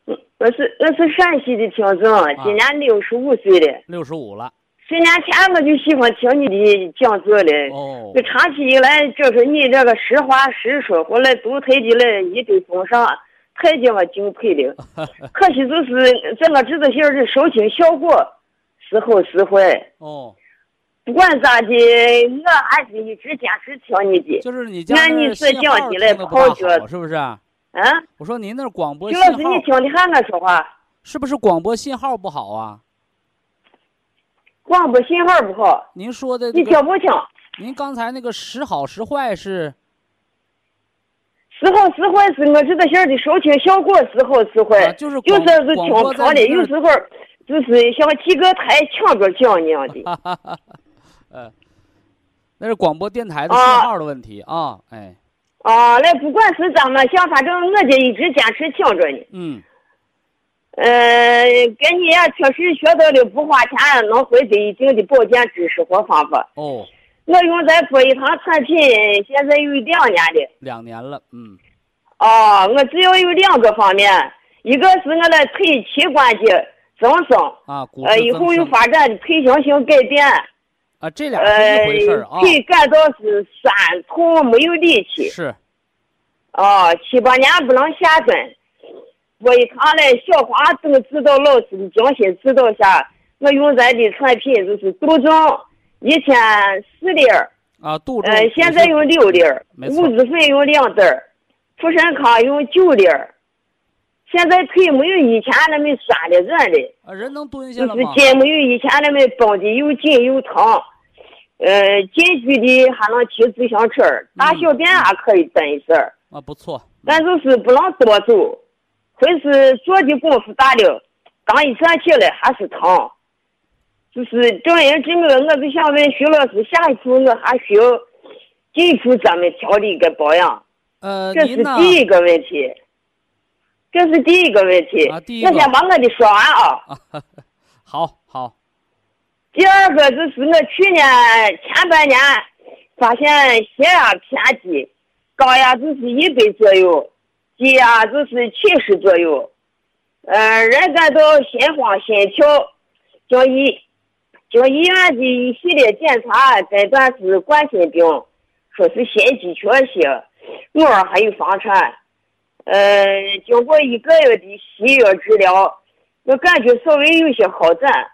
我是我是陕西的听众，今年六十五岁了。六十五了。十年前我就喜欢听你的讲座了。哦。就长期以来，就是你这个实话实说，后来都推的了一堆风尚，太叫我敬佩了。(laughs) 可惜就是这个知道些的收听效果时好时坏。哦。不管咋的，我还是一直坚持听你的。就是你按你所讲的来跑脚，是不是？啊。我说您那广播徐老师，你听的还我说话？是不是广播信号不好啊？广播信号不好。您说的。你听不清。您刚才那个时好时坏是？时好时坏是我这个现在的收听效果时好时坏，就是有时候是听长的，有时候就是像几个台抢着讲那样的。(laughs) 呃，那是广播电台的信号的问题啊，哎。啊，那不管是怎么想，反正我就一直坚持听着呢。嗯。呃，跟你也确实学到了不花钱能获得一定的保健知识和方法。哦。我用咱博一堂产品，现在有两年了。两年了，嗯。哦，我主要有两个方面，一个是我的腿膝关节增生。啊，呃，以后有发展的退行性改变。啊，这俩是一回事啊。腿感到是酸痛，没有力气。是。哦，七八年不能下蹲。我一看嘞，小花都指导老师的精心指导下，我用咱的产品就是杜仲，一天四粒儿。啊，杜仲。呃，现在用六粒儿。五子粉用两袋儿，富山康用九粒儿。现在腿没有以前那么酸的软的，啊，人能蹲下了就是筋没有以前那么绷的又紧又疼，呃，近距离还能骑自行车，大小便还可以蹲一下儿。啊，不错。但就是不能多走，或是做的功夫大了，刚一站起来还是疼。就是正因这个，我就想问徐老师，下一步我还需要进一步怎么调理跟保养？呃，这是第一个问题。这是第一个问题，我先把我的说完啊。(laughs) 好好。第二个就是我去年前半年发现血压偏低，高压就是一百左右，低压就是七十左右。嗯，人感到心慌心跳，经医经医院的一系列检查诊断是冠心病，说是心肌缺血，偶尔还有房颤。呃，经过一个月的西药治疗，我感觉稍微有些好转，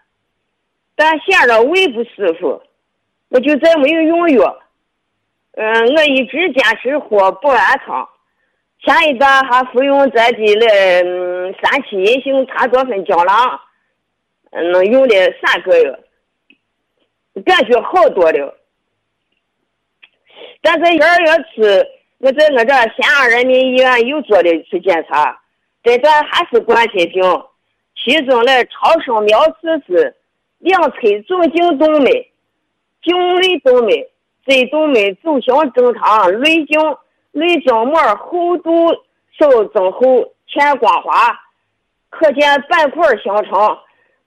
但显着胃不舒服，我就再没有用药。嗯，我一直坚持喝补安汤，前一段还服用咱的了三七银杏茶多酚胶囊，嗯，用了三个月，感觉好多了。但是二月初。我在我这咸阳人民医院又做了一次检查，诊断还是冠心病，其中的超声描述是两侧纵静动脉、静内动脉、椎动脉走向正常，内静内静膜厚度稍增厚，浅光滑，可见斑块形成，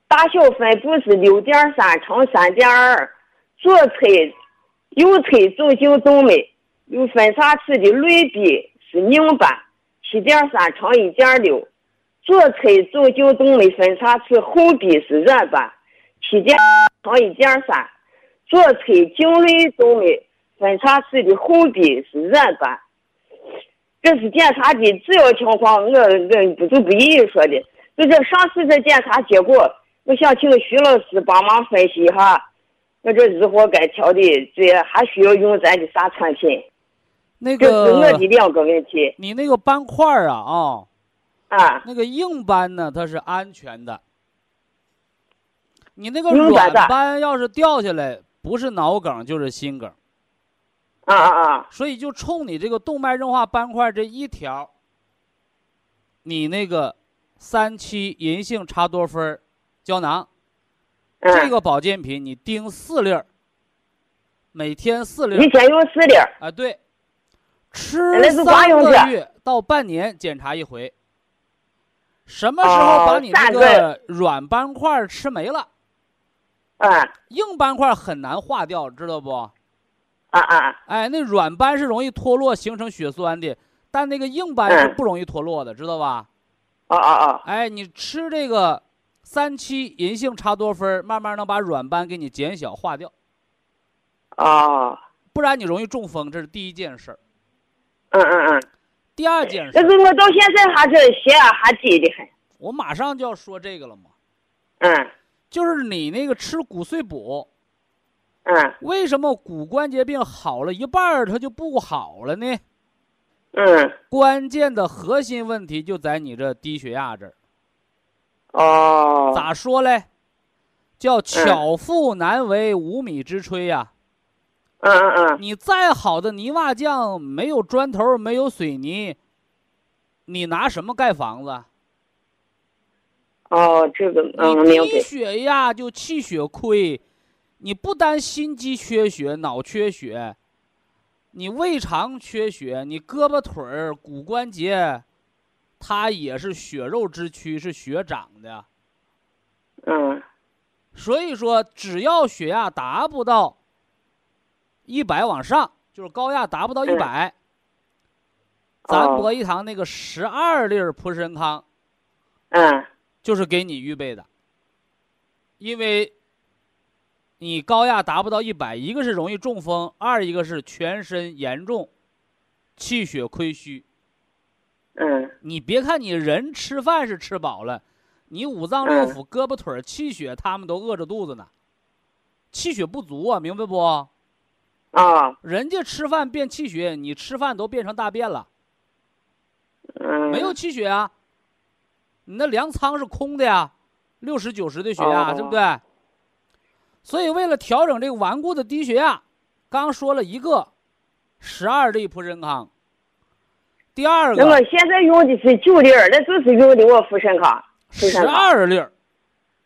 大小分布是六点三乘三点二，左侧右侧走径动脉有分叉齿的内壁是拧斑，七点三乘一点六，左侧走径动脉分叉齿后壁是软斑，七点乘一点三，左侧颈内动脉分叉齿的后壁是软斑。这是检查的主要情况，我我不就不一一说的。就这上次这检查结果，我想请徐老师帮忙分析一下，我这日后该调的这还需要用咱的啥产品？那这是我的两个问题你那个斑块儿啊啊，啊。那个硬斑呢，它是安全的。你那个软斑要是掉下来，不是脑梗就是心梗。啊啊啊！所以就冲你这个动脉硬化斑块这一条，你那个三七银杏茶多酚儿胶囊，嗯这个保健品你盯四粒儿，每天四粒儿一天用四粒儿。啊，对，吃三个月到半年检查一回。什么时候哦把你那个个软斑块儿吃没了？啊硬斑块儿很难化掉，知道不？啊啊！哎，那软斑是容易脱落形成血栓的，但那个硬斑是嗯不容易脱落的，知道吧？啊啊啊！哎，你吃这个三七银杏茶多酚，慢慢能把软斑给你减小化掉，啊，不然你容易中风，这是第一件事儿。嗯嗯嗯。第二件事但儿，是我到现在还是血压还低的很。我马上就要说这个了嘛，嗯就是你那个吃骨碎补，嗯为什么骨关节病好了一半儿它就不好了呢？嗯。关键的核心问题就在你这低血压这儿。哦。咋说嘞？叫巧妇难为无米之炊呀、嗯嗯嗯。你再好的泥瓦匠，没有砖头，没有水泥，你拿什么盖房子？哦，这个嗯，你低。血压就气血亏，你不单心肌缺血、脑缺血，你胃肠缺血，你胳膊腿儿、骨关节，它也是血肉之躯，是血长的。嗯。所以说，只要血压达不到一百往上，就是高压达不到一嗯百、咱哦。博一堂那个十二粒儿普参康嗯。就是给你预备的，因为你高压达不到一百，一个是容易中风，二一个是全身严重气血亏虚。嗯你别看你人吃饭是吃饱了，你五脏六腑、胳膊腿儿气血他们都饿着肚子呢，气血不足啊，明白不？啊人家吃饭变气血，你吃饭都变成大便了，嗯。没有气血啊，你那粮仓是空的呀，六十九十的血压，哦对不对？所以为了调整这个顽固的低血压，刚说了一个十二粒普参康，第二个那我现在用的是九粒儿，那就是用的我富参康，富十二粒儿。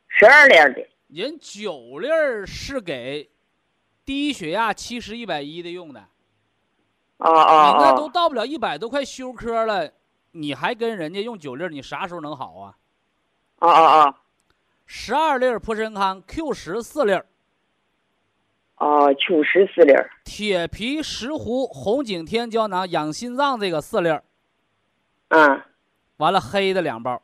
十二粒儿的。人九粒儿是给低血压七十一百一的用的，哦哦你那都哦。到不了一百都快休克了，你还跟人家用九粒儿，你啥时候能好啊？啊啊啊十二粒儿普参康 Q 十四粒儿，哦，九十四粒儿。铁皮石斛红景天胶囊养心脏这个四粒儿，嗯，完了黑的两包，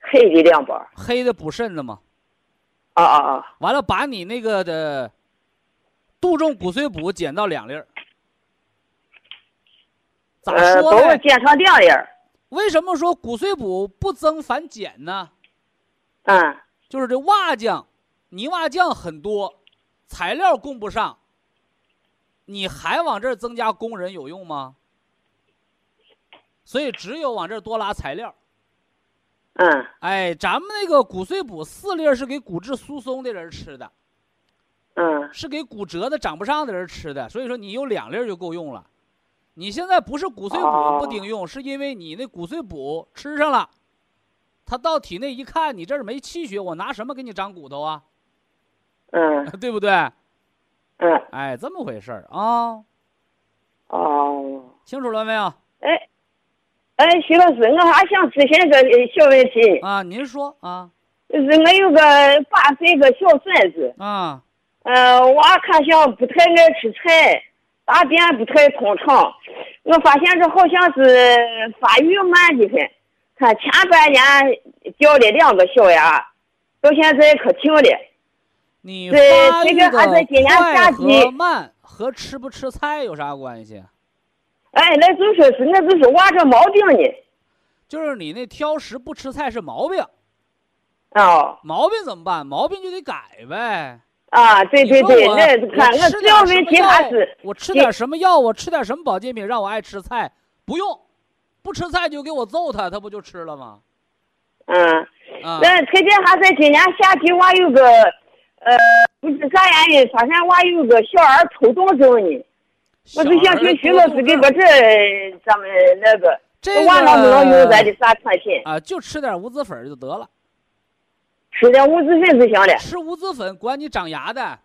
黑的两包。黑的补肾的嘛。啊啊啊！完了把你那个的杜仲骨髓补减到两粒儿，咋呃，说呢？把我减成两粒儿。为什么说骨髓补不增反减呢？嗯就是这瓦匠、泥瓦匠很多，材料供不上，你还往这儿增加工人有用吗？所以只有往这儿多拉材料。嗯哎，咱们那个骨碎补四粒儿是给骨质疏松的人吃的，嗯是给骨折的长不上的人吃的，所以说你有两粒儿就够用了。你现在不是骨髓哦补不顶用，是因为你那骨碎补吃上了，它到体内一看你这儿没气血，我拿什么给你长骨头啊？嗯 (laughs) 对不对？嗯哎，这么回事儿啊，哦。清楚了没有？哎，哎，徐老师，我还想咨询个小问题啊。您说啊。就是我有个八岁个小孙子啊。呃，娃看像不太爱吃菜，大便不太通畅。我发现这好像是发育慢的很。他前半年掉了两个小牙，到现在可停了。你发育的快和慢和吃不吃菜有啥关系？哎，那就说是那就是娃这毛病呢。就是你那挑食不吃菜是毛病。哦。毛病怎么办？毛病就得改呗。啊，对对对，那看我主要问题还是我吃点什么药，我吃点什么保健品，让我爱吃菜，不用，不吃菜就给我揍他，他不就吃了吗？嗯，那特别还是今年夏季，我有个，呃，不知啥原因，发现娃有个小儿抽动症呢。我就想请徐老师给我这咱们那个，这娃能不能用咱的啥产品？啊，就吃点五子粉就得了。吃点五子粉就行了。吃五子粉管你长牙的，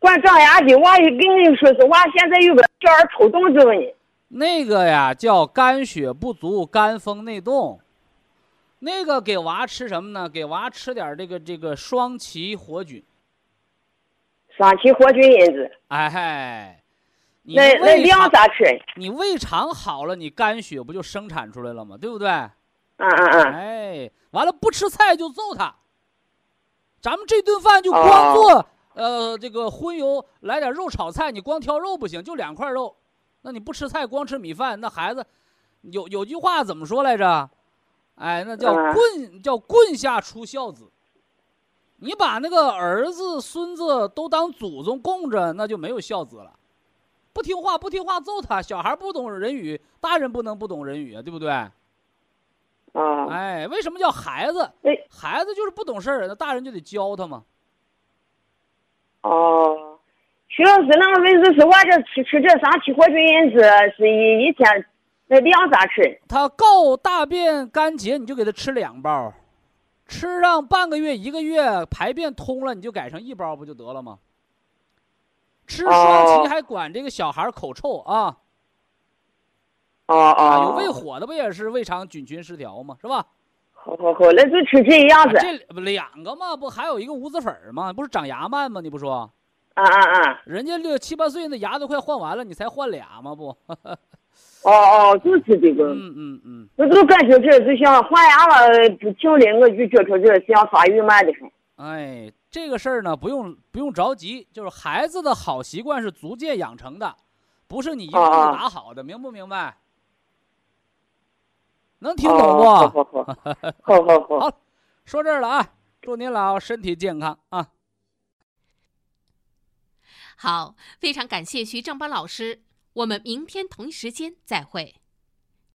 管长牙的。娃跟你说是娃现在有个小儿抽动症呢。那个呀叫肝血不足、肝风内动。那个给娃吃什么呢？给娃吃点这个这个双歧活菌。双歧活菌因子。哎嗨，那那量咋吃？你胃肠好了，你肝血不就生产出来了吗？对不对？嗯嗯嗯。哎。完了不吃菜就揍他，咱们这顿饭就光做呃这个荤油，来点肉炒菜，你光挑肉不行，就两块肉，那你不吃菜光吃米饭，那孩子有有句话怎么说来着？哎，那叫棍叫棍下出孝子，你把那个儿子孙子都当祖宗供着，那就没有孝子了。不听话不听话揍他，小孩不懂人语，大人不能不懂人语啊，对不对？啊，哎，为什么叫孩子？孩子就是不懂事儿，那大人就得教他嘛。哦，徐老师，那个问题是，我这吃吃这双歧活菌因子是一一天那量咋吃？他告大便干结，你就给他吃两包，吃上半个月一个月排便通了，你就改成一包不就得了吗？吃双歧还管这个小孩口臭啊。哦哦，有胃火的不也是胃肠菌群失调吗？是吧？好好好，那就吃这样子。这两个嘛，不还有一个无籽粉吗？不是长牙慢吗？你不说？啊啊啊！人家六七八岁那牙都快换完了，你才换俩吗？不？(laughs) 哦哦，就是这个。嗯嗯嗯。我就感觉这就像换牙了不停的，我就觉着这像发育慢的很。哎，这个事儿呢，不用不用着急，就是孩子的好习惯是逐渐养成的，不是你一步就打好的，明不明白？能听懂不？好好好，好好好。好，说这儿了啊！祝您老身体健康啊！好，非常感谢徐正邦老师，我们明天同一时间再会。